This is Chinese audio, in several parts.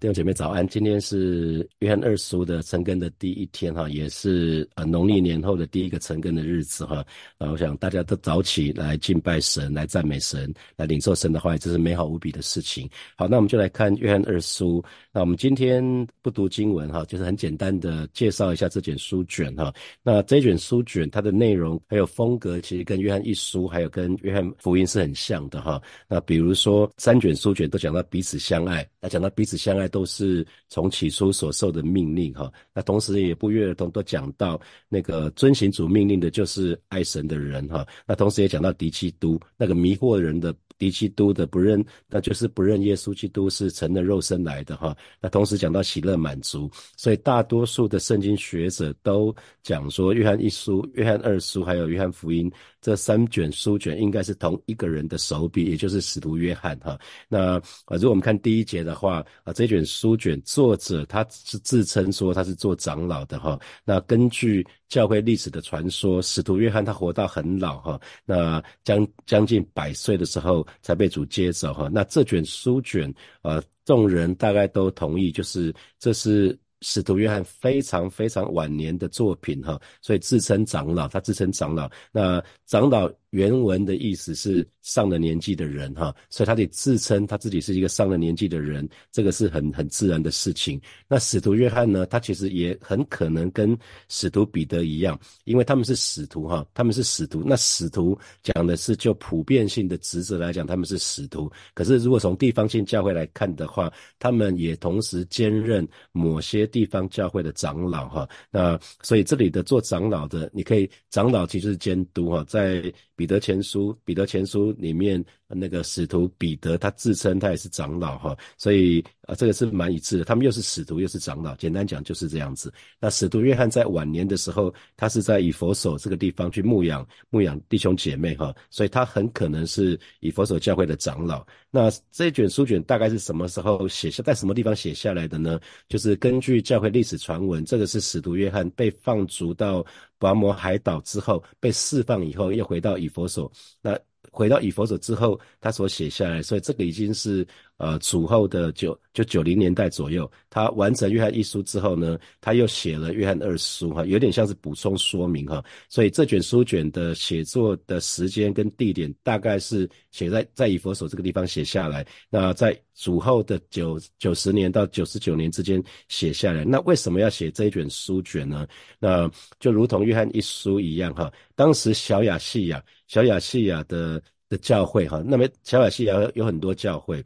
弟兄姐妹早安，今天是约翰二书的成根的第一天哈，也是呃农历年后的第一个成根的日子哈。那我想大家都早起来敬拜神，来赞美神，来领受神的话语，这是美好无比的事情。好，那我们就来看约翰二书。那我们今天不读经文哈，就是很简单的介绍一下这卷书卷哈。那这卷书卷它的内容还有风格，其实跟约翰一书还有跟约翰福音是很像的哈。那比如说三卷书卷都讲到彼此相爱，那讲到彼此相爱。都是从起初所受的命令哈，那同时也不约而同都讲到那个遵行主命令的，就是爱神的人哈。那同时也讲到敌基督那个迷惑人的敌基督的不认，那就是不认耶稣基督是成了肉身来的哈。那同时讲到喜乐满足，所以大多数的圣经学者都讲说，约翰一书、约翰二书还有约翰福音。这三卷书卷应该是同一个人的手笔，也就是使徒约翰哈。那啊，如果我们看第一节的话啊，这卷书卷作者他是自称说他是做长老的哈。那根据教会历史的传说，使徒约翰他活到很老哈，那将将近百岁的时候才被主接走哈。那这卷书卷啊，众人大概都同意，就是这是。使徒约翰非常非常晚年的作品哈，所以自称长老，他自称长老。那长老。原文的意思是上了年纪的人哈，所以他得自称他自己是一个上了年纪的人，这个是很很自然的事情。那使徒约翰呢，他其实也很可能跟使徒彼得一样，因为他们是使徒哈，他们是使徒。那使徒讲的是就普遍性的职责来讲，他们是使徒。可是如果从地方性教会来看的话，他们也同时兼任某些地方教会的长老哈。那所以这里的做长老的，你可以长老其实是监督哈，在。彼得前书，彼得前书里面那个使徒彼得，他自称他也是长老哈，所以啊，这个是蛮一致的。他们又是使徒又是长老，简单讲就是这样子。那使徒约翰在晚年的时候，他是在以佛所这个地方去牧养牧养弟兄姐妹哈，所以他很可能是以佛所教会的长老。那这卷书卷大概是什么时候写下，在什么地方写下来的呢？就是根据教会历史传闻，这个是使徒约翰被放逐到。拔摩海岛之后被释放以后，又回到以佛所。那回到以佛所之后，他所写下来，所以这个已经是。呃，主后的九就九零年代左右，他完成约翰一书之后呢，他又写了约翰二书哈，有点像是补充说明哈。所以这卷书卷的写作的时间跟地点，大概是写在在以佛所这个地方写下来。那在主后的九九十年到九十九年之间写下来。那为什么要写这一卷书卷呢？那就如同约翰一书一样哈，当时小雅细亚小亚细亚的的教会哈，那么小亚细亚有很多教会。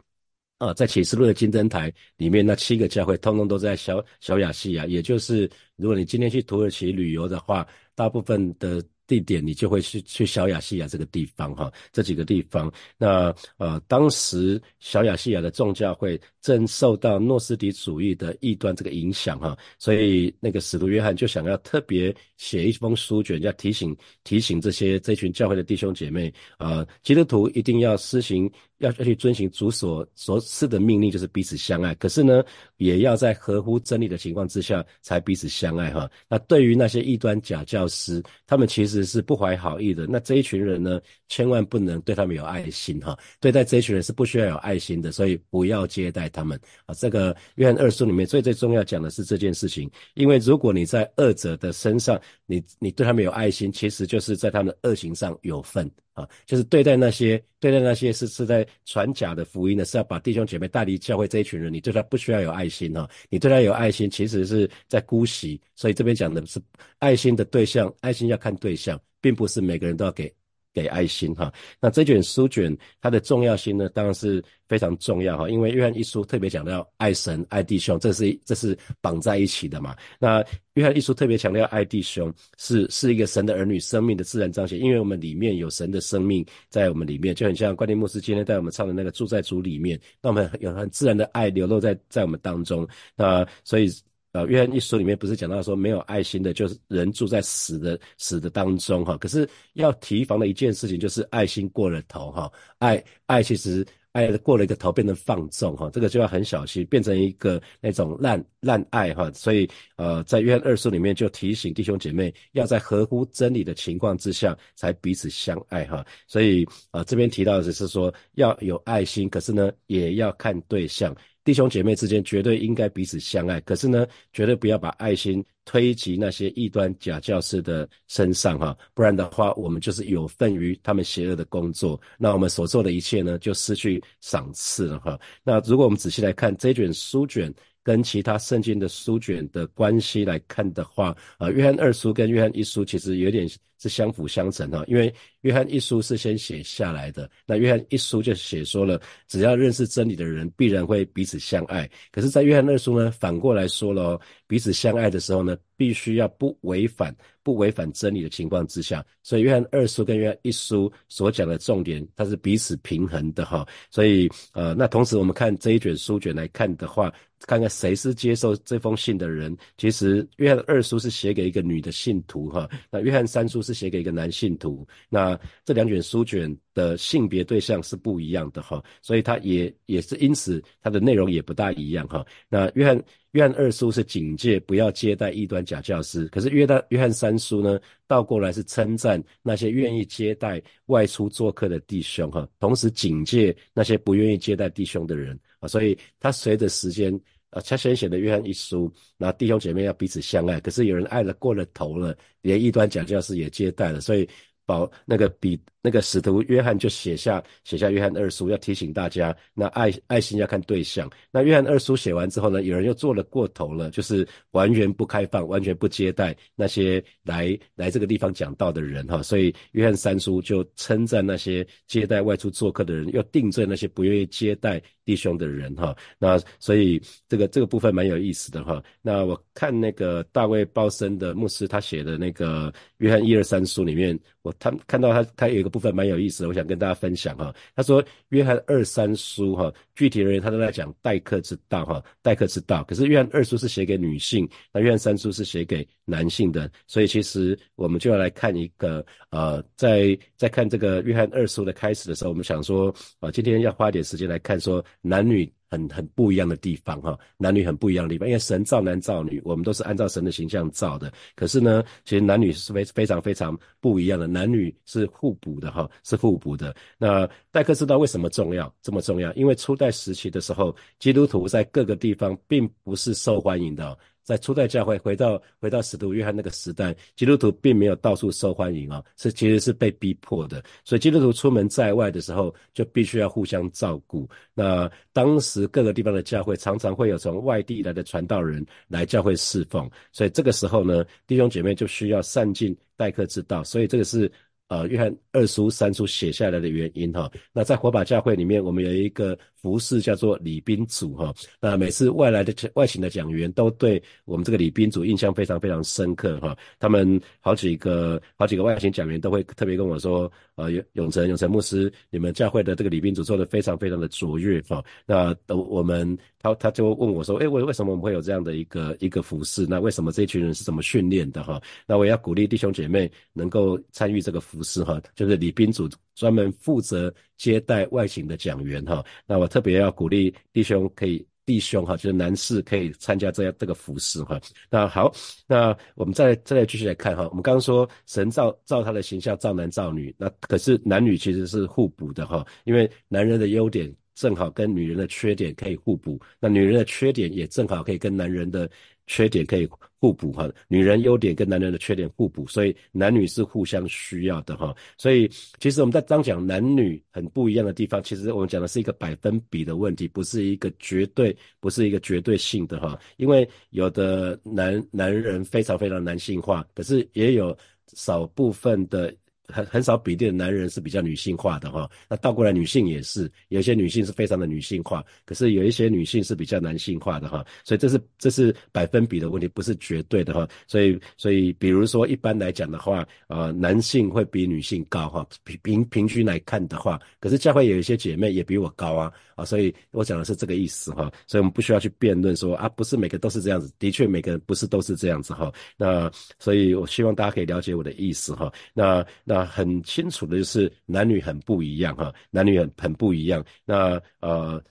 啊，在启示录的金灯台里面，那七个教会通通都在小小亚细亚，也就是如果你今天去土耳其旅游的话，大部分的。地点你就会去去小亚细亚这个地方哈，这几个地方，那呃当时小亚细亚的众教会正受到诺斯底主义的异端这个影响哈，所以那个使徒约翰就想要特别写一封书卷，要提醒提醒这些这群教会的弟兄姐妹啊，基督徒一定要施行要要去遵行主所所赐的命令，就是彼此相爱。可是呢，也要在合乎真理的情况之下才彼此相爱哈。那对于那些异端假教师，他们其实。是不怀好意的，那这一群人呢，千万不能对他们有爱心哈。对待这一群人是不需要有爱心的，所以不要接待他们啊。这个约翰二书里面最最重要讲的是这件事情，因为如果你在恶者的身上，你你对他们有爱心，其实就是在他们的恶行上有份啊。就是对待那些对待那些是是在传假的福音的，是要把弟兄姐妹带离教会这一群人，你对他不需要有爱心哈。你对他有爱心，其实是在姑息。所以这边讲的是爱心的对象，爱心要看对象。并不是每个人都要给给爱心哈。那这卷书卷它的重要性呢，当然是非常重要哈。因为约翰一书特别强调爱神爱弟兄，这是这是绑在一起的嘛。那约翰一书特别强调爱弟兄，是是一个神的儿女生命的自然彰显。因为我们里面有神的生命在我们里面，就很像关丁牧师今天带我们唱的那个住在主里面，那我们有很自然的爱流露在在我们当中。那所以。呃，约翰一书里面不是讲到说没有爱心的，就是人住在死的死的当中哈。可是要提防的一件事情就是爱心过了头哈，爱爱其实爱过了一个头变成放纵哈，这个就要很小心，变成一个那种烂烂爱哈。所以呃，在约翰二书里面就提醒弟兄姐妹，要在合乎真理的情况之下才彼此相爱哈。所以呃这边提到的是说要有爱心，可是呢也要看对象。弟兄姐妹之间绝对应该彼此相爱，可是呢，绝对不要把爱心推及那些异端假教师的身上哈，不然的话，我们就是有份于他们邪恶的工作，那我们所做的一切呢，就失去赏赐了哈。那如果我们仔细来看这卷书卷。跟其他圣经的书卷的关系来看的话，啊，约翰二书跟约翰一书其实有点是相辅相成哈，因为约翰一书是先写下来的，那约翰一书就写说了，只要认识真理的人必然会彼此相爱。可是，在约翰二书呢，反过来说了，彼此相爱的时候呢，必须要不违反不违反真理的情况之下，所以约翰二书跟约翰一书所讲的重点，它是彼此平衡的哈。所以，呃，那同时我们看这一卷书卷来看的话。看看谁是接受这封信的人。其实约翰二书是写给一个女的信徒哈，那约翰三书是写给一个男信徒。那这两卷书卷的性别对象是不一样的哈，所以它也也是因此它的内容也不大一样哈。那约翰约翰二书是警戒不要接待异端假教师，可是约翰约翰三书呢倒过来是称赞那些愿意接待外出做客的弟兄哈，同时警戒那些不愿意接待弟兄的人啊。所以他随着时间。啊，他先写的约翰一书，那弟兄姐妹要彼此相爱。可是有人爱了过了头了，连异端假教师也接待了，所以保那个比。那个使徒约翰就写下写下约翰二书，要提醒大家，那爱爱心要看对象。那约翰二书写完之后呢，有人又做了过头了，就是完全不开放，完全不接待那些来来这个地方讲道的人哈。所以约翰三书就称赞那些接待外出做客的人，又定罪那些不愿意接待弟兄的人哈。那所以这个这个部分蛮有意思的哈。那我看那个大卫鲍森的牧师他写的那个约翰一二三书里面，我他看到他他有一个。部分蛮有意思的，我想跟大家分享哈。他说约翰二三书哈，具体而言他都在讲待客之道哈，待客之道。可是约翰二书是写给女性，那约翰三书是写给男性的，所以其实我们就要来看一个呃，在在看这个约翰二书的开始的时候，我们想说啊，今天要花点时间来看说男女。很很不一样的地方哈，男女很不一样的地方，因为神造男造女，我们都是按照神的形象造的。可是呢，其实男女是非非常非常不一样的，男女是互补的哈，是互补的。那戴克知道为什么重要这么重要？因为初代时期的时候，基督徒在各个地方并不是受欢迎的。在初代教会，回到回到使徒约翰那个时代，基督徒并没有到处受欢迎啊，是其实是被逼迫的。所以基督徒出门在外的时候，就必须要互相照顾。那当时各个地方的教会常常会有从外地来的传道人来教会侍奉，所以这个时候呢，弟兄姐妹就需要善尽待客之道。所以这个是。呃，约翰二书、三书写下来的原因哈。那在火把教会里面，我们有一个服饰叫做礼宾组哈。那每次外来的外请的讲员都对我们这个礼宾组印象非常非常深刻哈。他们好几个好几个外请讲员都会特别跟我说，呃，永永成永成牧师，你们教会的这个礼宾组做的非常非常的卓越哈。那我们他他就问我说，哎，为为什么我们会有这样的一个一个服饰？那为什么这群人是怎么训练的哈？那我要鼓励弟兄姐妹能够参与这个。服服饰哈，就是礼宾组专门负责接待外请的讲员哈。那我特别要鼓励弟兄可以弟兄哈，就是男士可以参加这样这个服饰哈。那好，那我们再再来继续来看哈。我们刚刚说神造造他的形象造男造女，那可是男女其实是互补的哈，因为男人的优点正好跟女人的缺点可以互补，那女人的缺点也正好可以跟男人的。缺点可以互补哈，女人优点跟男人的缺点互补，所以男女是互相需要的哈。所以其实我们在当讲男女很不一样的地方，其实我们讲的是一个百分比的问题，不是一个绝对，不是一个绝对性的哈。因为有的男男人非常非常男性化，可是也有少部分的。很很少比例的男人是比较女性化的哈，那倒过来女性也是，有些女性是非常的女性化，可是有一些女性是比较男性化的哈，所以这是这是百分比的问题，不是绝对的哈，所以所以比如说一般来讲的话，呃，男性会比女性高哈，平平平均来看的话，可是教会有一些姐妹也比我高啊啊，所以我讲的是这个意思哈，所以我们不需要去辩论说啊，不是每个都是这样子，的确每个人不是都是这样子哈，那所以我希望大家可以了解我的意思哈，那那。那很清楚的就是男女很不一样哈，男女很很不一样。那呃，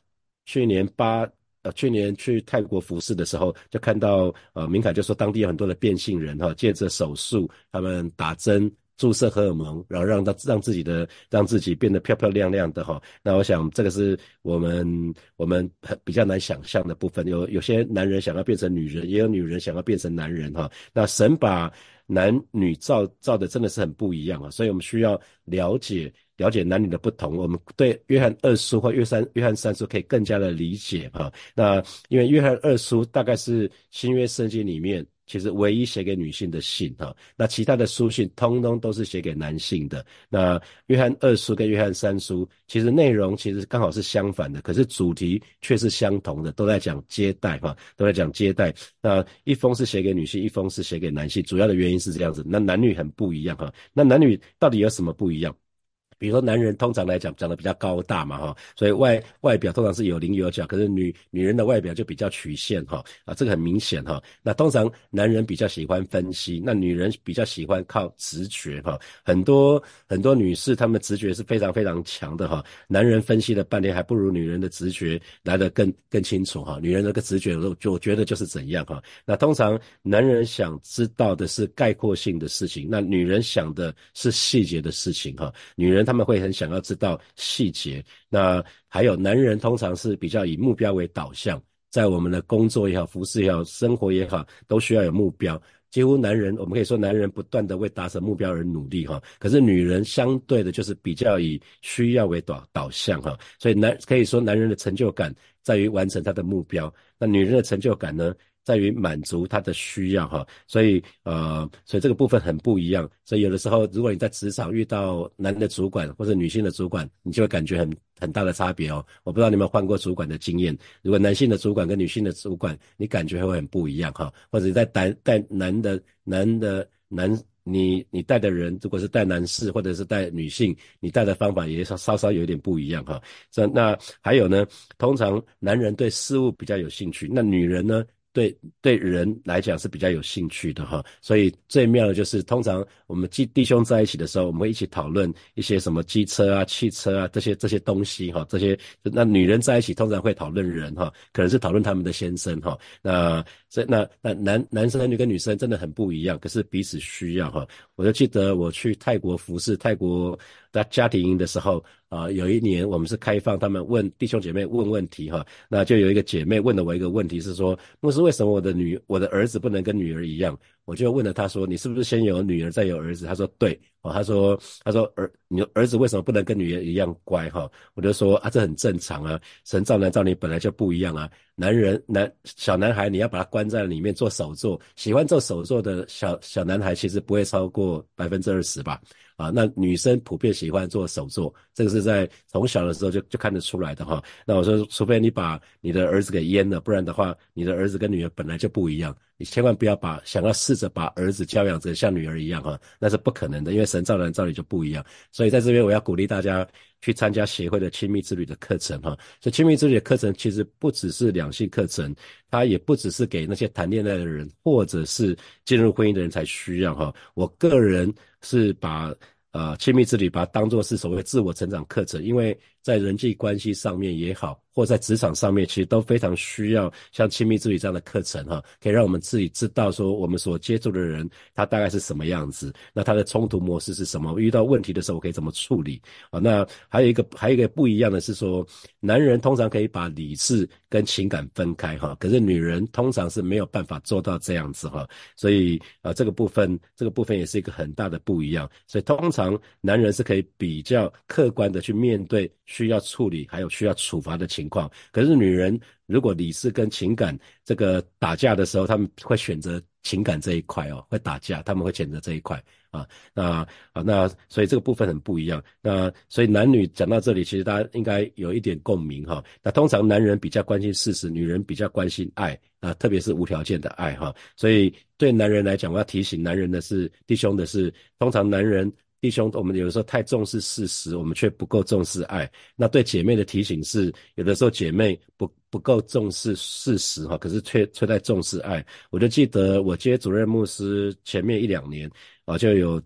去年八呃去年去泰国服侍的时候，就看到呃明凯就说当地有很多的变性人哈，借着手术他们打针注射荷尔蒙，然后让他让自己的让自己变得漂漂亮亮的哈。那我想这个是我们我们比较难想象的部分。有有些男人想要变成女人，也有女人想要变成男人哈。那神把男女造造的真的是很不一样啊，所以我们需要了解。了解男女的不同，我们对约翰二叔或约三约翰三叔可以更加的理解哈。那因为约翰二叔大概是新约圣经里面。其实唯一写给女性的信哈，那其他的书信通通都是写给男性的。那约翰二书跟约翰三书，其实内容其实刚好是相反的，可是主题却是相同的，都在讲接待哈，都在讲接待。那一封是写给女性，一封是写给男性，主要的原因是这样子。那男女很不一样哈，那男女到底有什么不一样？比如说，男人通常来讲长得比较高大嘛，哈，所以外外表通常是有棱有角。可是女女人的外表就比较曲线，哈，啊，这个很明显，哈。那通常男人比较喜欢分析，那女人比较喜欢靠直觉，哈。很多很多女士她们直觉是非常非常强的，哈。男人分析了半天，还不如女人的直觉来得更更清楚，哈。女人那个直觉我就觉得就是怎样，哈。那通常男人想知道的是概括性的事情，那女人想的是细节的事情，哈。女人他们会很想要知道细节，那还有男人通常是比较以目标为导向，在我们的工作也好、服饰也好、生活也好，都需要有目标。几乎男人，我们可以说男人不断的为达成目标而努力哈，可是女人相对的就是比较以需要为导导向哈，所以男可以说男人的成就感在于完成他的目标，那女人的成就感呢？在于满足他的需要哈，所以呃，所以这个部分很不一样。所以有的时候，如果你在职场遇到男的主管或者女性的主管，你就会感觉很很大的差别哦。我不知道你有没有换过主管的经验。如果男性的主管跟女性的主管，你感觉会很不一样哈。或者你在带带男的男的男，你你带的人，如果是带男士或者是带女性，你带的方法也稍稍稍有点不一样哈。这那还有呢，通常男人对事物比较有兴趣，那女人呢？对对人来讲是比较有兴趣的哈，所以最妙的就是通常我们弟弟兄在一起的时候，我们会一起讨论一些什么机车啊、汽车啊这些这些东西哈，这些那女人在一起通常会讨论人哈，可能是讨论他们的先生哈，那这那那男男生男女跟女生真的很不一样，可是彼此需要哈。我就记得我去泰国服侍泰国那家庭营的时候。啊，有一年我们是开放他们问弟兄姐妹问问题哈，那就有一个姐妹问了我一个问题，是说牧师为什么我的女我的儿子不能跟女儿一样？我就问了他说，你是不是先有女儿再有儿子？他说对，哦，他说他说儿你儿子为什么不能跟女儿一样乖哈？我就说啊，这很正常啊，神造男造女本来就不一样啊，男人男小男孩你要把他关在里面做手作，喜欢做手作的小小男孩其实不会超过百分之二十吧。啊，那女生普遍喜欢做手作，这个是在从小的时候就就看得出来的哈。那我说，除非你把你的儿子给阉了，不然的话，你的儿子跟女儿本来就不一样。你千万不要把想要试着把儿子教养成像女儿一样哈，那是不可能的，因为神造人造女就不一样。所以在这边我要鼓励大家去参加协会的亲密之旅的课程哈。所以亲密之旅的课程其实不只是两性课程，它也不只是给那些谈恋爱的人或者是进入婚姻的人才需要哈。我个人。是把呃亲密之旅把它当做是所谓自我成长课程，因为在人际关系上面也好。或在职场上面，其实都非常需要像亲密之旅这样的课程哈，可以让我们自己知道说我们所接触的人他大概是什么样子，那他的冲突模式是什么？遇到问题的时候我可以怎么处理啊？那还有一个还有一个不一样的是说，男人通常可以把理智跟情感分开哈，可是女人通常是没有办法做到这样子哈，所以啊这个部分这个部分也是一个很大的不一样，所以通常男人是可以比较客观的去面对需要处理还有需要处罚的情。况，可是女人如果理智跟情感这个打架的时候，他们会选择情感这一块哦，会打架，他们会选择这一块啊，那啊那所以这个部分很不一样。那所以男女讲到这里，其实大家应该有一点共鸣哈。那通常男人比较关心事实，女人比较关心爱啊，特别是无条件的爱哈。所以对男人来讲，我要提醒男人的是，弟兄的是，通常男人。弟兄，我们有的时候太重视事实，我们却不够重视爱。那对姐妹的提醒是，有的时候姐妹不不够重视事实哈，可是却却在重视爱。我就记得我接主任牧师前面一两年啊，就有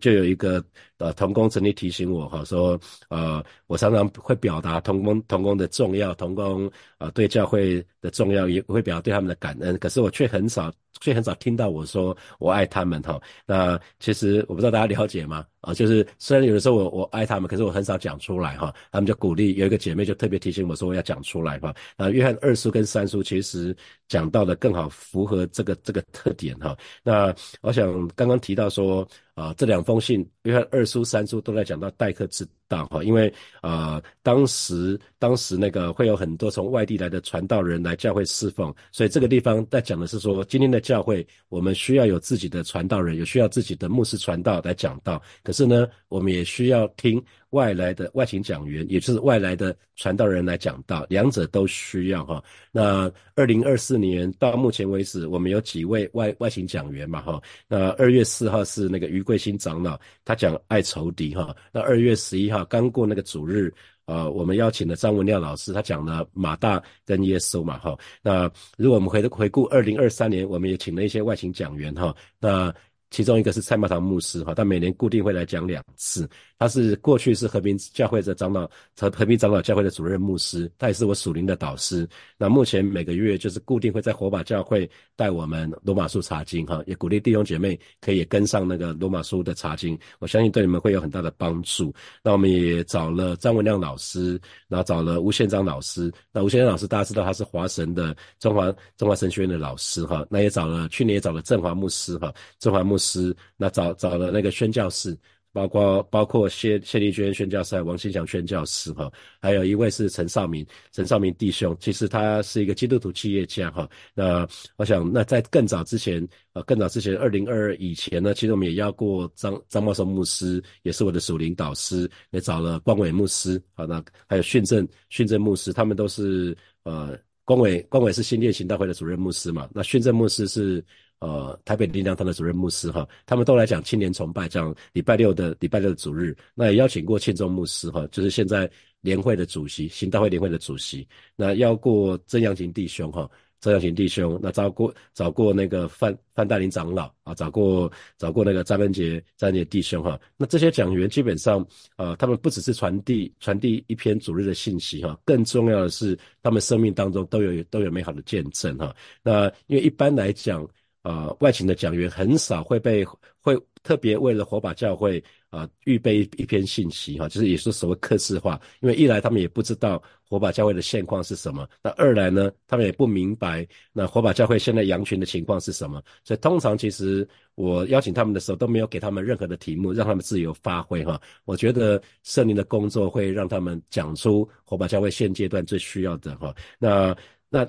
就有一个呃童工曾经提醒我哈，说呃我常常会表达童工童工的重要，童工啊对教会的重要，也会表达对他们的感恩，可是我却很少。却很少听到我说我爱他们哈。那其实我不知道大家了解吗？啊，就是虽然有的时候我我爱他们，可是我很少讲出来哈。他们就鼓励有一个姐妹就特别提醒我说我要讲出来哈。那约翰二叔跟三叔其实讲到的更好符合这个这个特点哈。那我想刚刚提到说。啊，这两封信，约翰二书、三书都在讲到待客之道哈，因为啊，当时当时那个会有很多从外地来的传道人来教会侍奉，所以这个地方在讲的是说，今天的教会我们需要有自己的传道人，有需要自己的牧师传道来讲道，可是呢，我们也需要听。外来的外勤讲员，也就是外来的传道人来讲道，两者都需要哈。那二零二四年到目前为止，我们有几位外外勤讲员嘛哈。那二月四号是那个余桂新长老，他讲爱仇敌哈。那二月十一号刚过那个主日，呃，我们邀请了张文亮老师，他讲了马大跟耶稣嘛哈。那如果我们回回顾二零二三年，我们也请了一些外勤讲员哈。那其中一个是蔡茂堂牧师哈，他每年固定会来讲两次。他是过去是和平教会的长老，和和平长老教会的主任牧师，他也是我属灵的导师。那目前每个月就是固定会在火把教会带我们罗马书查经哈，也鼓励弟兄姐妹可以跟上那个罗马书的查经，我相信对你们会有很大的帮助。那我们也找了张文亮老师，然后找了吴宪章老师。那吴宪章老师大家知道他是华神的中华中华神学院的老师哈，那也找了去年也找了振华牧师哈，振华牧。师，那找找了那个宣教士，包括包括谢谢丽娟宣教师、王新祥宣教师哈，还有一位是陈少明，陈少明弟兄，其实他是一个基督徒企业家哈。那我想，那在更早之前，呃，更早之前，二零二二以前呢，其实我们也邀过张张茂松牧师，也是我的属灵导师，也找了光伟牧师，好，那还有训政训政牧师，他们都是呃，光伟光伟是新店行大会的主任牧师嘛，那训政牧师是。呃，台北灵粮堂的主任牧师哈，他们都来讲青年崇拜，讲礼拜六的礼拜六的主日。那也邀请过庆中牧师哈，就是现在联会的主席，行大会联会的主席。那邀过曾阳琴弟兄哈，曾阳琴弟兄。那找过找过那个范范大林长老啊，找过找过那个张文杰张杰弟兄哈。那这些讲员基本上，呃，他们不只是传递传递一篇主日的信息哈，更重要的是他们生命当中都有都有美好的见证哈。那因为一般来讲。呃，外勤的讲员很少会被会特别为了火把教会啊预备一篇信息哈，就是也是所谓客制化，因为一来他们也不知道火把教会的现况是什么，那二来呢，他们也不明白那火把教会现在羊群的情况是什么，所以通常其实我邀请他们的时候都没有给他们任何的题目，让他们自由发挥哈。我觉得圣灵的工作会让他们讲出火把教会现阶段最需要的哈。那那。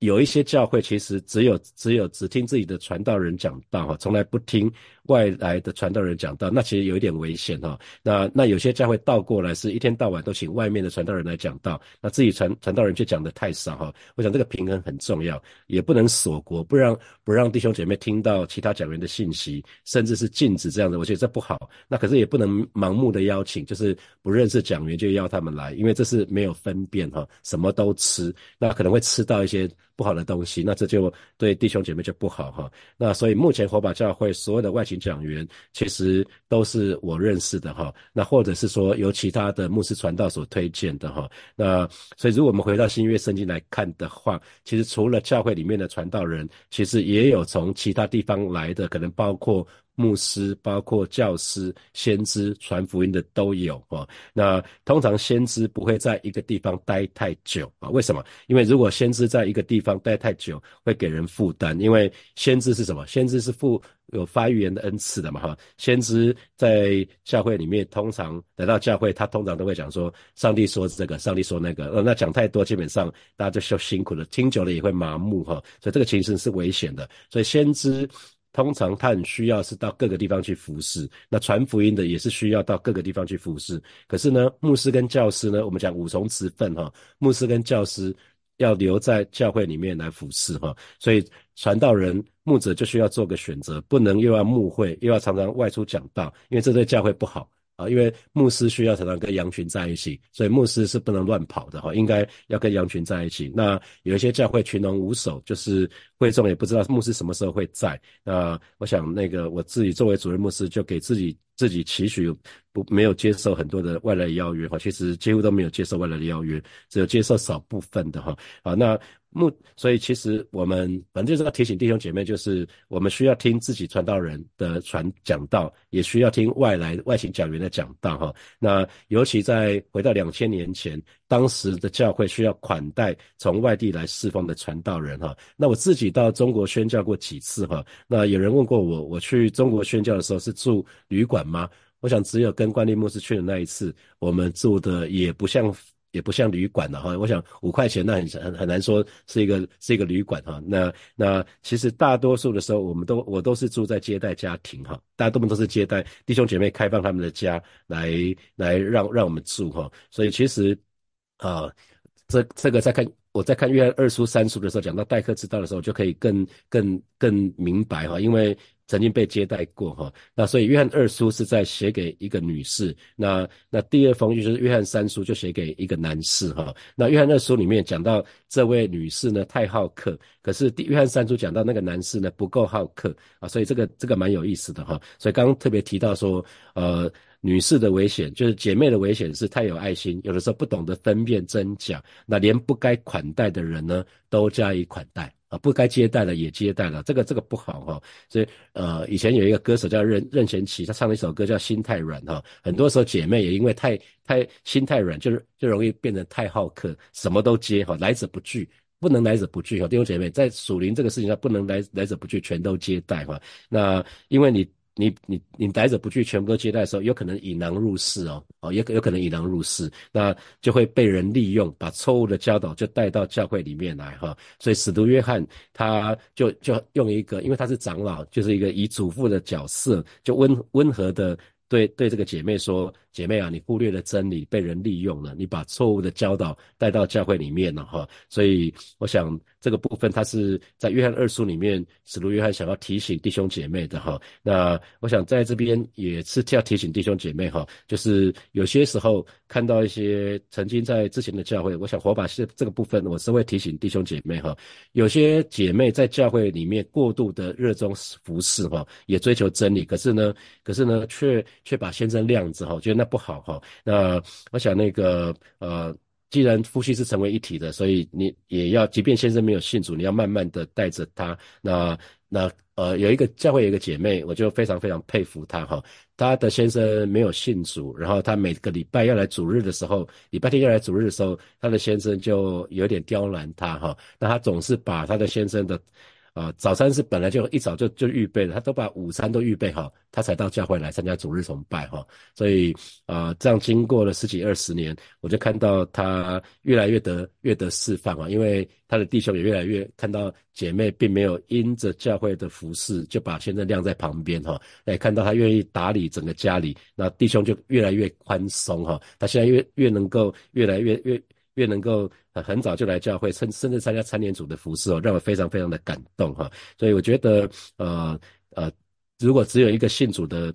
有一些教会其实只有只有只听自己的传道人讲道哈，从来不听外来的传道人讲道，那其实有一点危险哈。那那有些教会倒过来，是一天到晚都请外面的传道人来讲道，那自己传传道人却讲的太少哈。我想这个平衡很重要，也不能锁国，不让不让弟兄姐妹听到其他讲员的信息，甚至是禁止这样的，我觉得这不好。那可是也不能盲目的邀请，就是不认识讲员就邀他们来，因为这是没有分辨哈，什么都吃，那可能会吃到一些。不好的东西，那这就对弟兄姐妹就不好哈。那所以目前火把教会所有的外讲员，其实都是我认识的哈。那或者是说由其他的牧师传道所推荐的哈。那所以如果我们回到新约圣经来看的话，其实除了教会里面的传道人，其实也有从其他地方来的，可能包括。牧师包括教师、先知传福音的都有啊。那通常先知不会在一个地方待太久啊？为什么？因为如果先知在一个地方待太久，会给人负担。因为先知是什么？先知是负有发预言的恩赐的嘛哈。先知在教会里面，通常来到教会，他通常都会讲说：上帝说这个，上帝说那个。呃，那讲太多，基本上大家就受辛苦了，听久了也会麻木哈。所以这个其实是危险的。所以先知。通常他很需要是到各个地方去服侍，那传福音的也是需要到各个地方去服侍。可是呢，牧师跟教师呢，我们讲五重职分哈，牧师跟教师要留在教会里面来服侍哈，所以传道人牧者就需要做个选择，不能又要牧会又要常常外出讲道，因为这对教会不好。啊，因为牧师需要常常跟羊群在一起，所以牧师是不能乱跑的哈，应该要跟羊群在一起。那有一些教会群龙无首，就是会众也不知道牧师什么时候会在。那我想那个我自己作为主任牧师，就给自己自己期许不没有接受很多的外来邀约哈，其实几乎都没有接受外来的邀约，只有接受少部分的哈。啊，那。目，所以其实我们反正就是要提醒弟兄姐妹，就是我们需要听自己传道人的传讲道，也需要听外来外请讲员的讲道哈。那尤其在回到两千年前，当时的教会需要款待从外地来侍奉的传道人哈。那我自己到中国宣教过几次哈。那有人问过我，我去中国宣教的时候是住旅馆吗？我想只有跟关立牧师去的那一次，我们住的也不像。也不像旅馆了哈，我想五块钱那很很很难说是一个是一个旅馆哈。那那其实大多数的时候，我们都我都是住在接待家庭哈，大部分都是接待弟兄姐妹开放他们的家来来让让我们住哈。所以其实啊，这这个在看我在看约翰二书三书的时候，讲到待客之道的时候，就可以更更更明白哈，因为。曾经被接待过哈，那所以约翰二书是在写给一个女士，那那第二封就是约翰三书就写给一个男士哈。那约翰二书里面讲到这位女士呢太好客，可是约翰三书讲到那个男士呢不够好客啊，所以这个这个蛮有意思的哈。所以刚刚特别提到说，呃，女士的危险就是姐妹的危险是太有爱心，有的时候不懂得分辨真假，那连不该款待的人呢都加以款待。啊，不该接待的也接待了，这个这个不好哈。所以呃，以前有一个歌手叫任任贤齐，他唱了一首歌叫《心太软》哈。很多时候姐妹也因为太太心太软，就是就容易变得太好客，什么都接哈，来者不拒，不能来者不拒哈。弟兄姐妹在属灵这个事情上，不能来来者不拒，全都接待哈。那因为你。你你你来者不去，全部都接待的时候，有可能引狼入室哦，哦，也有可能引狼入室，那就会被人利用，把错误的教导就带到教会里面来哈。所以使徒约翰他就就用一个，因为他是长老，就是一个以祖父的角色，就温温和的。对对，这个姐妹说：“姐妹啊，你忽略了真理，被人利用了，你把错误的教导带到教会里面了哈。所以，我想这个部分，他是在约翰二书里面，使徒约翰想要提醒弟兄姐妹的哈。那我想在这边也是要提醒弟兄姐妹哈，就是有些时候看到一些曾经在之前的教会，我想火把是这个部分，我是会提醒弟兄姐妹哈。有些姐妹在教会里面过度的热衷服侍哈，也追求真理，可是呢，可是呢，却却把先生晾着哈，我觉得那不好哈。那我想那个呃，既然夫妻是成为一体的，所以你也要，即便先生没有信主，你要慢慢的带着他。那那呃，有一个教会有一个姐妹，我就非常非常佩服她哈。她的先生没有信主，然后她每个礼拜要来主日的时候，礼拜天要来主日的时候，她的先生就有点刁难她哈。那她总是把她的先生的。啊，早餐是本来就一早就就预备了，他都把午餐都预备好，他才到教会来参加主日崇拜哈。所以啊，这样经过了十几二十年，我就看到他越来越得越得释放啊，因为他的弟兄也越来越看到姐妹并没有因着教会的服饰就把先生晾在旁边哈，哎，看到他愿意打理整个家里，那弟兄就越来越宽松哈。他现在越越能够越来越越。越能够很早就来教会，甚甚至参加参联组的服饰哦，让我非常非常的感动哈。所以我觉得，呃呃，如果只有一个信主的，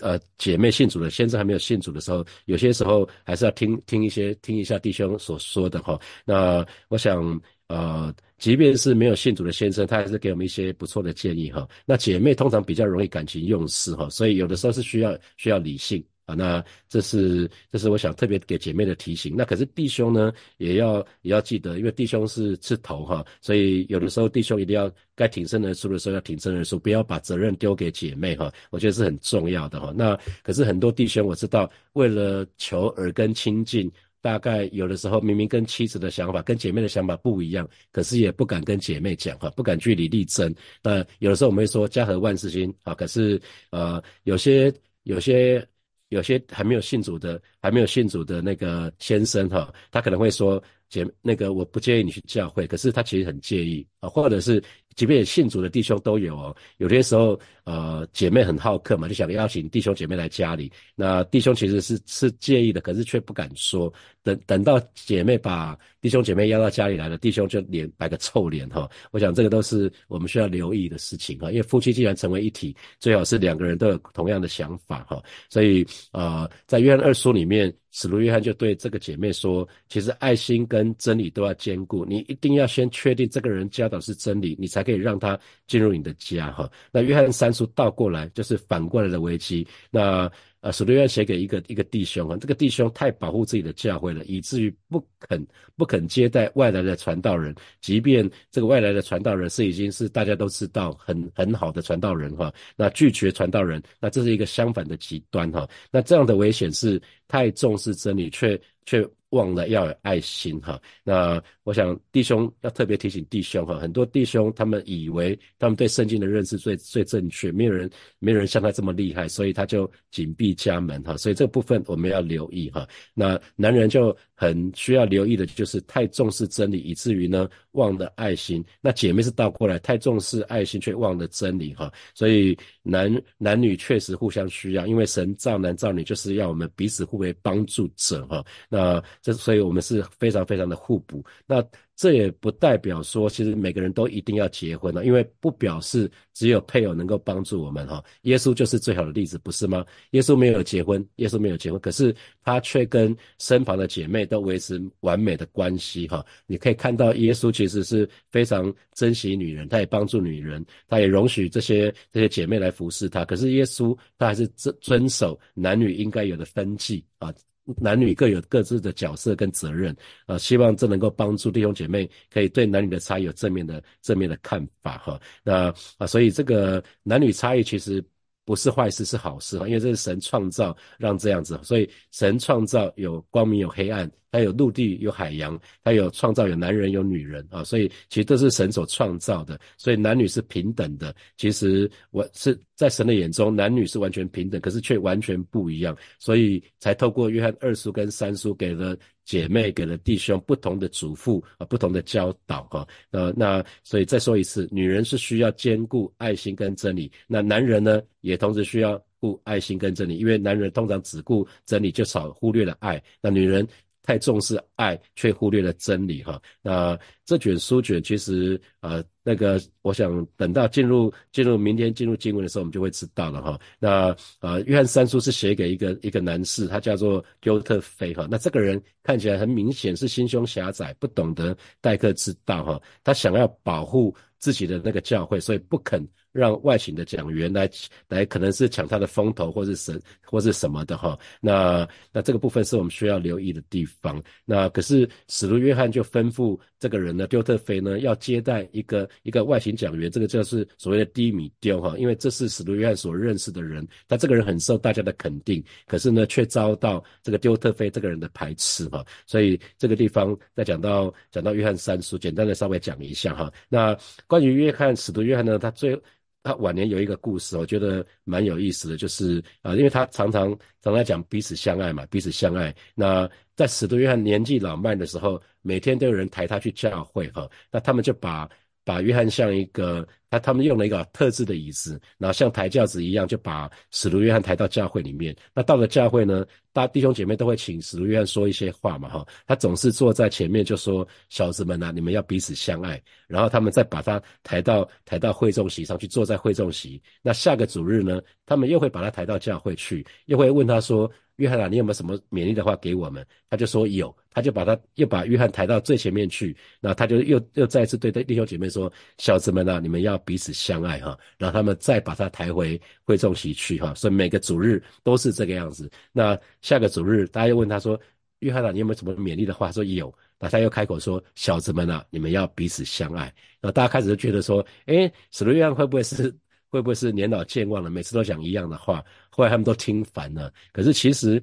呃姐妹信主的，先生还没有信主的时候，有些时候还是要听听一些听一下弟兄所说的哈。那我想，呃，即便是没有信主的先生，他还是给我们一些不错的建议哈。那姐妹通常比较容易感情用事哈，所以有的时候是需要需要理性。啊，那这是这是我想特别给姐妹的提醒。那可是弟兄呢，也要也要记得，因为弟兄是是头哈，所以有的时候弟兄一定要该挺身而出的时候要挺身而出，不要把责任丢给姐妹哈。我觉得是很重要的哈。那可是很多弟兄我知道，为了求耳根亲近，大概有的时候明明跟妻子的想法跟姐妹的想法不一样，可是也不敢跟姐妹讲哈，不敢据理力争。那有的时候我们会说家和万事兴啊，可是呃有些有些。有些还没有信主的，还没有信主的那个先生哈，他可能会说姐那个我不介意你去教会，可是他其实很介意啊，或者是即便信主的弟兄都有哦，有些时候呃姐妹很好客嘛，就想邀请弟兄姐妹来家里，那弟兄其实是是介意的，可是却不敢说，等等到姐妹把弟兄姐妹邀到家里来了，弟兄就脸摆个臭脸哈。我想这个都是我们需要留意的事情哈。因为夫妻既然成为一体，最好是两个人都有同样的想法哈。所以啊，在约翰二书里面。使徒约翰就对这个姐妹说：“其实爱心跟真理都要兼顾，你一定要先确定这个人教导是真理，你才可以让他进入你的家。”哈，那约翰三书倒过来就是反过来的危机。那啊，使徒约翰写给一个一个弟兄啊，这个弟兄太保护自己的教会了，以至于不肯不肯接待外来的传道人，即便这个外来的传道人是已经是大家都知道很很好的传道人哈，那拒绝传道人，那这是一个相反的极端哈。那这样的危险是太重视真理，却却。忘了要有爱心哈，那我想弟兄要特别提醒弟兄哈，很多弟兄他们以为他们对圣经的认识最最正确，没有人没有人像他这么厉害，所以他就紧闭家门哈，所以这个部分我们要留意哈。那男人就很需要留意的就是太重视真理，以至于呢忘了爱心。那姐妹是倒过来，太重视爱心却忘了真理哈。所以男男女确实互相需要，因为神造男造女就是要我们彼此互为帮助者哈。那这所以我们是非常非常的互补。那这也不代表说，其实每个人都一定要结婚了，因为不表示只有配偶能够帮助我们哈。耶稣就是最好的例子，不是吗？耶稣没有结婚，耶稣没有结婚，可是他却跟身旁的姐妹都维持完美的关系哈。你可以看到，耶稣其实是非常珍惜女人，他也帮助女人，他也容许这些这些姐妹来服侍他。可是耶稣他还是遵遵守男女应该有的分际啊。男女各有各自的角色跟责任，啊，希望这能够帮助弟兄姐妹可以对男女的差异有正面的正面的看法哈。那啊，所以这个男女差异其实。不是坏事，是好事因为这是神创造让这样子，所以神创造有光明有黑暗，它有陆地有海洋，它有创造有男人有女人啊，所以其实都是神所创造的，所以男女是平等的。其实我是在神的眼中，男女是完全平等，可是却完全不一样，所以才透过约翰二书跟三书给了。姐妹给了弟兄不同的嘱咐啊，不同的教导哈。呃，那所以再说一次，女人是需要兼顾爱心跟真理，那男人呢也同时需要顾爱心跟真理，因为男人通常只顾真理，就少忽略了爱。那女人。太重视爱，却忽略了真理，哈。那这卷书卷其实，呃，那个，我想等到进入进入明天进入经文的时候，我们就会知道了，哈。那呃，约翰三书是写给一个一个男士，他叫做丢特菲，哈。那这个人看起来很明显是心胸狭窄，不懂得待客之道，哈。他想要保护自己的那个教会，所以不肯。让外请的讲员来来，可能是抢他的风头，或是神，或是什么的哈。那那这个部分是我们需要留意的地方。那可是使徒约翰就吩咐这个人呢，丢特菲呢，要接待一个一个外请讲员，这个就是所谓的低米丢哈。因为这是使徒约翰所认识的人，他这个人很受大家的肯定，可是呢，却遭到这个丢特菲这个人的排斥哈。所以这个地方再讲到讲到约翰三书，简单的稍微讲一下哈。那关于约翰使徒约翰呢，他最他晚年有一个故事，我觉得蛮有意思的，就是啊，因为他常常常常讲彼此相爱嘛，彼此相爱。那在使徒约翰年纪老迈的时候，每天都有人抬他去教会哈，那他们就把把约翰像一个。那他们用了一个特制的椅子，然后像抬轿子一样，就把使徒约翰抬到教会里面。那到了教会呢，大弟兄姐妹都会请使徒约翰说一些话嘛，哈。他总是坐在前面就说：“小子们呐，你们要彼此相爱。”然后他们再把他抬到抬到会众席上去，坐在会众席。那下个主日呢，他们又会把他抬到教会去，又会问他说：“约翰啊，你有没有什么勉励的话给我们？”他就说有，他就把他又把约翰抬到最前面去，那他就又又再次对弟兄姐妹说：“小子们呐，你们要。”彼此相爱哈，然后他们再把他抬回会众席去哈，所以每个主日都是这个样子。那下个主日，大家又问他说：“约翰啊，你有没有什么勉励的话？”说有，那他又开口说：“小子们啊，你们要彼此相爱。”那大家开始就觉得说：“哎，使徒约翰会不会是会不会是年老健忘了，每次都讲一样的话？后来他们都听烦了。可是其实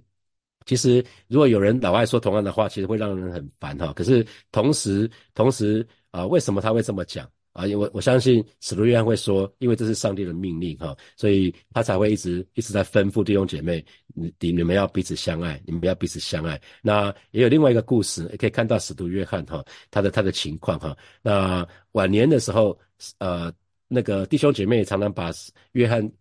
其实如果有人老爱说同样的话，其实会让人很烦哈。可是同时同时啊，为什么他会这么讲？啊，因为我相信使徒约翰会说，因为这是上帝的命令哈，所以他才会一直一直在吩咐弟兄姐妹，你你你们要彼此相爱，你们要彼此相爱。那也有另外一个故事，也可以看到使徒约翰哈，他的他的情况哈。那晚年的时候，呃，那个弟兄姐妹常常把约翰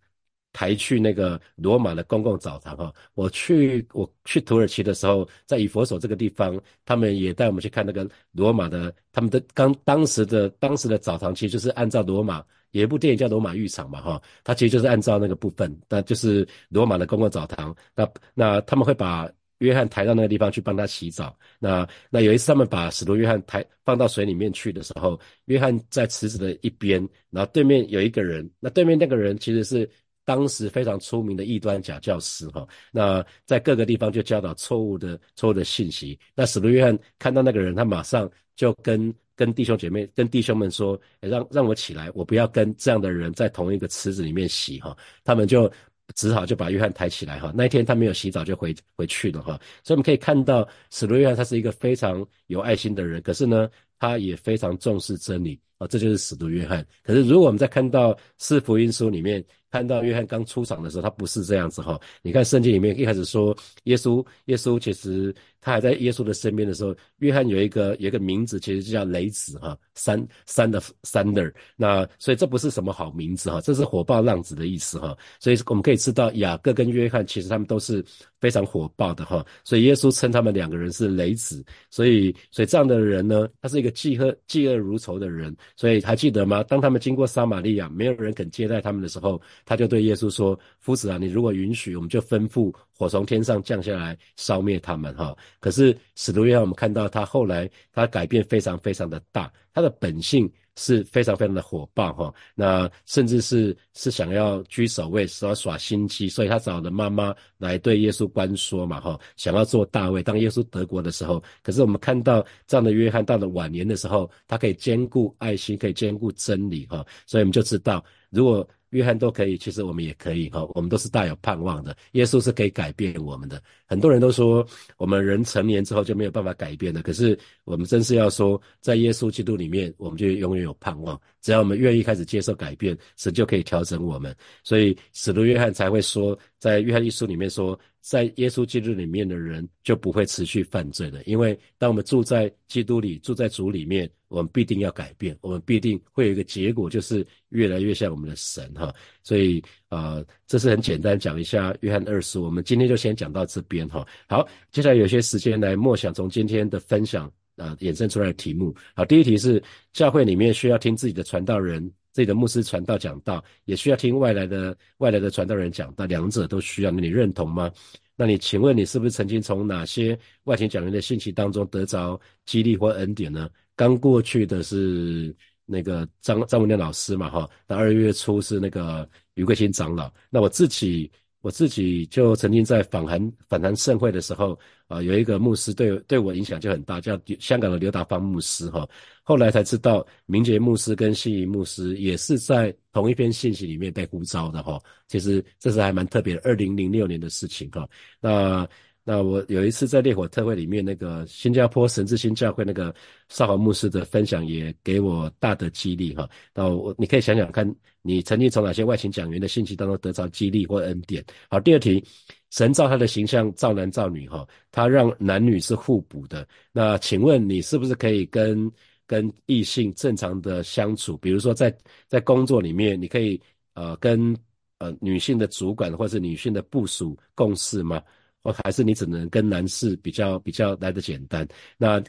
抬去那个罗马的公共澡堂哈。我去我去土耳其的时候，在以佛所这个地方，他们也带我们去看那个罗马的他们的刚当时的当时的澡堂，其实就是按照罗马有一部电影叫《罗马浴场》嘛哈，它其实就是按照那个部分，那就是罗马的公共澡堂。那那他们会把约翰抬到那个地方去帮他洗澡。那那有一次他们把使徒约翰抬放到水里面去的时候，约翰在池子的一边，然后对面有一个人，那对面那个人其实是当时非常出名的异端假教师哈。那在各个地方就教导错误的错误的信息。那使徒约翰看到那个人，他马上就跟跟弟兄姐妹跟弟兄们说，让让我起来，我不要跟这样的人在同一个池子里面洗哈。他们就。只好就把约翰抬起来哈，那一天他没有洗澡就回回去了哈，所以我们可以看到使徒约翰他是一个非常有爱心的人，可是呢，他也非常重视真理啊，这就是使徒约翰。可是如果我们在看到四福音书里面。看到约翰刚出场的时候，他不是这样子哈。你看圣经里面一开始说，耶稣，耶稣其实他还在耶稣的身边的时候，约翰有一个有一个名字，其实就叫雷子哈，三三的 thunder。那所以这不是什么好名字哈，这是火爆浪子的意思哈。所以我们可以知道雅各跟约翰其实他们都是非常火爆的哈。所以耶稣称他们两个人是雷子。所以所以这样的人呢，他是一个嫉恶嫉恶如仇的人。所以还记得吗？当他们经过撒玛利亚，没有人肯接待他们的时候。他就对耶稣说：“夫子啊，你如果允许，我们就吩咐火从天上降下来，烧灭他们。”哈，可是使徒约翰，我们看到他后来他改变非常非常的大，他的本性。是非常非常的火爆哈，那甚至是是想要居首位，耍耍心机，所以他找了妈妈来对耶稣关说嘛哈，想要做大卫。当耶稣得国的时候，可是我们看到这样的约翰到了晚年的时候，他可以兼顾爱心，可以兼顾真理哈，所以我们就知道，如果约翰都可以，其实我们也可以哈，我们都是大有盼望的。耶稣是可以改改变我们的。很多人都说，我们人成年之后就没有办法改变了，可是我们真是要说，在耶稣基督里面，我们就永远有盼望。只要我们愿意开始接受改变，神就可以调整我们。所以使徒约翰才会说，在约翰一书里面说。在耶稣基督里面的人就不会持续犯罪的，因为当我们住在基督里、住在主里面，我们必定要改变，我们必定会有一个结果，就是越来越像我们的神哈。所以啊，这是很简单讲一下约翰二书，我们今天就先讲到这边哈。好，接下来有些时间来默想从今天的分享啊衍生出来的题目。好，第一题是教会里面需要听自己的传道人。自己的牧师传道讲道，也需要听外来的外来的传道人讲道，两者都需要。那你认同吗？那你请问你是不是曾经从哪些外勤讲员的信息当中得着激励或恩典呢？刚过去的是那个张张文亮老师嘛，哈，那二月初是那个余桂新长老。那我自己。我自己就曾经在访韩访韩盛会的时候，啊，有一个牧师对对我影响就很大，叫香港的刘达芳牧师哈。后来才知道，明杰牧师跟信仪牧师也是在同一篇信息里面被呼召的哈。其实这是还蛮特别的，二零零六年的事情哈。那。那我有一次在烈火特会里面，那个新加坡神之新教会那个少华牧师的分享也给我大的激励哈。那我你可以想想看，你曾经从哪些外勤讲员的信息当中得着激励或恩典？好，第二题，神造他的形象造男造女哈，他让男女是互补的。那请问你是不是可以跟跟异性正常的相处？比如说在在工作里面，你可以呃跟呃女性的主管或者女性的部属共事吗？或还是你只能跟男士比较比较来的简单。那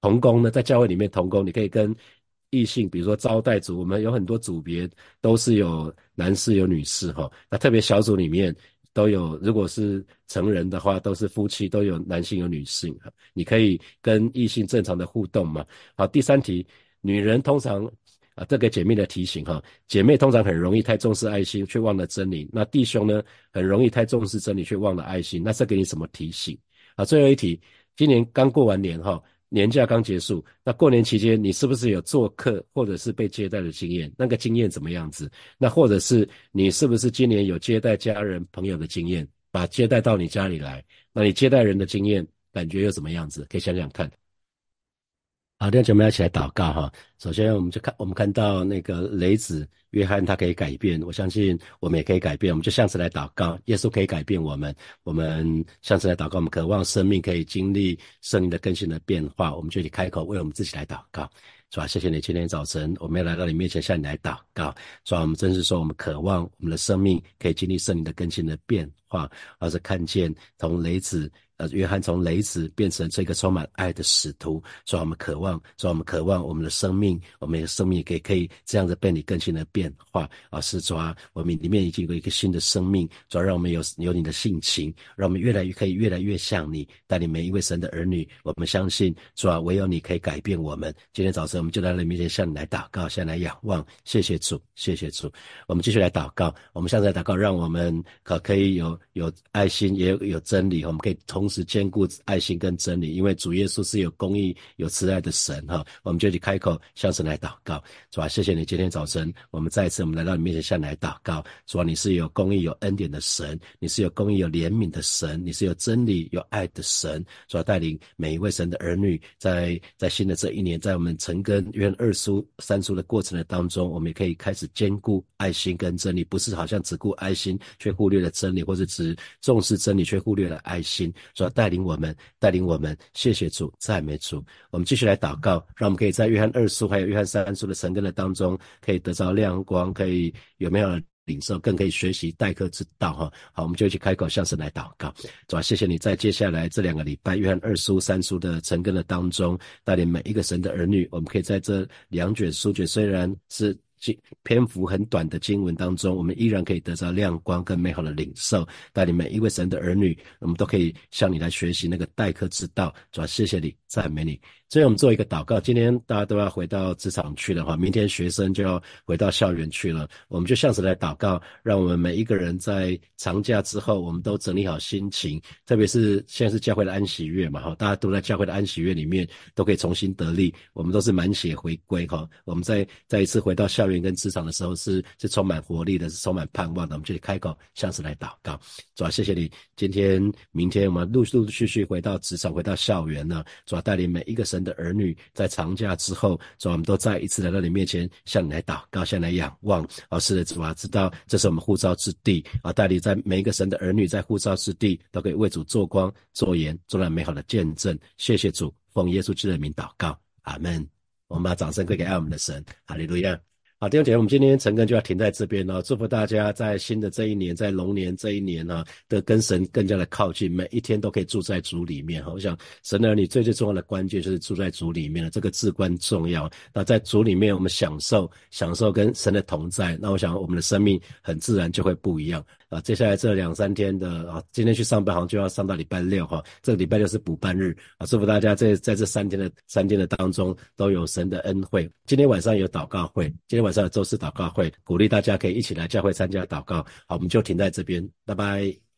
同工呢，在教会里面同工，你可以跟异性，比如说招待组，我们有很多组别都是有男士有女士哈。那特别小组里面都有，如果是成人的话，都是夫妻，都有男性有女性。你可以跟异性正常的互动嘛。好，第三题，女人通常。啊，这个姐妹的提醒哈，姐妹通常很容易太重视爱心，却忘了真理。那弟兄呢，很容易太重视真理，却忘了爱心。那这给你什么提醒？啊，最后一题，今年刚过完年哈，年假刚结束，那过年期间你是不是有做客或者是被接待的经验？那个经验怎么样子？那或者是你是不是今年有接待家人朋友的经验，把接待到你家里来？那你接待人的经验感觉又怎么样子？可以想想看。好，弟兄姐妹一起来祷告哈。首先，我们就看，我们看到那个雷子约翰，他可以改变。我相信我们也可以改变。我们就向次来祷告，耶稣可以改变我们。我们向次来祷告，我们渴望生命可以经历圣灵的更新的变化。我们就以开口为我们自己来祷告。是吧？谢谢你今天早晨我们要来到你面前向你来祷告，是吧？我们真是说我们渴望我们的生命可以经历圣灵的更新的变化，而是看见从雷子。呃，约翰从雷子变成这个充满爱的使徒，所以我们渴望，所以我们渴望我们的生命，我们的生命可以可以这样子被你更新的变化，而是抓我们里面已经有一个新的生命，主要让我们有有你的性情，让我们越来越可以越来越像你，带领每一位神的儿女。我们相信，主啊，唯有你可以改变我们。今天早晨我们就在你面前向你来祷告，向你来仰望。谢谢主，谢谢主。我们继续来祷告，我们现在祷告，让我们可可以有有爱心，也有有真理，我们可以同。是兼顾爱心跟真理，因为主耶稣是有公义、有慈爱的神哈，我们就去开口向神来祷告，主啊，谢谢你今天早晨，我们再一次我们来到你面前向你来祷告，主啊，你是有公义、有恩典的神，你是有公义、有怜悯的神，你是有真理、有爱的神，主啊，带领每一位神的儿女，在在新的这一年，在我们成根愿二书三书的过程的当中，我们也可以开始兼顾爱心跟真理，不是好像只顾爱心却忽略了真理，或者只重视真理却忽略了爱心。要带领我们，带领我们，谢谢主，赞美主。我们继续来祷告，让我们可以在约翰二书还有约翰三书的神根的当中，可以得到亮光，可以有没有领受，更可以学习待客之道哈。好，我们就一起开口向神来祷告。主啊，谢谢你在接下来这两个礼拜约翰二书三书的成根的当中，带领每一个神的儿女，我们可以在这两卷书卷虽然是。篇幅很短的经文当中，我们依然可以得到亮光跟美好的领受。带领每一位神的儿女，我们都可以向你来学习那个待客之道。主要谢谢你，赞美你。所以我们做一个祷告。今天大家都要回到职场去了哈，明天学生就要回到校园去了。我们就像是来祷告，让我们每一个人在长假之后，我们都整理好心情。特别是现在是教会的安息月嘛哈，大家都在教会的安息月里面都可以重新得力。我们都是满血回归哈，我们再再一次回到校园跟职场的时候是是充满活力的，是充满盼望的。我们就开口像是来祷告，主要谢谢你。今天、明天我们陆陆续续回到职场，回到校园呢，主要带领每一个神。的儿女在长假之后，主我们都再一次来到你面前，向你来祷告，向你来仰望。而是的，主啊，知道这是我们护照之地啊，带领在每一个神的儿女在护照之地，都可以为主做光、做盐，做了美好的见证。谢谢主，奉耶稣基督的名祷告，阿门。我们把掌声归给爱我们的神，哈利路亚。好，弟兄姐，我们今天晨更就要停在这边了。祝福大家在新的这一年，在龙年这一年呢，的跟神更加的靠近，每一天都可以住在主里面。哈，我想神儿女最最重要的关键就是住在主里面了，这个至关重要。那在主里面，我们享受享受跟神的同在，那我想我们的生命很自然就会不一样。啊，接下来这两三天的啊，今天去上班好像就要上到礼拜六哈，这个礼拜六是补班日啊，祝福大家在在这三天的三天的当中都有神的恩惠。今天晚上有祷告会，今天晚上有周四祷告会，鼓励大家可以一起来教会参加祷告。好，我们就停在这边，拜拜。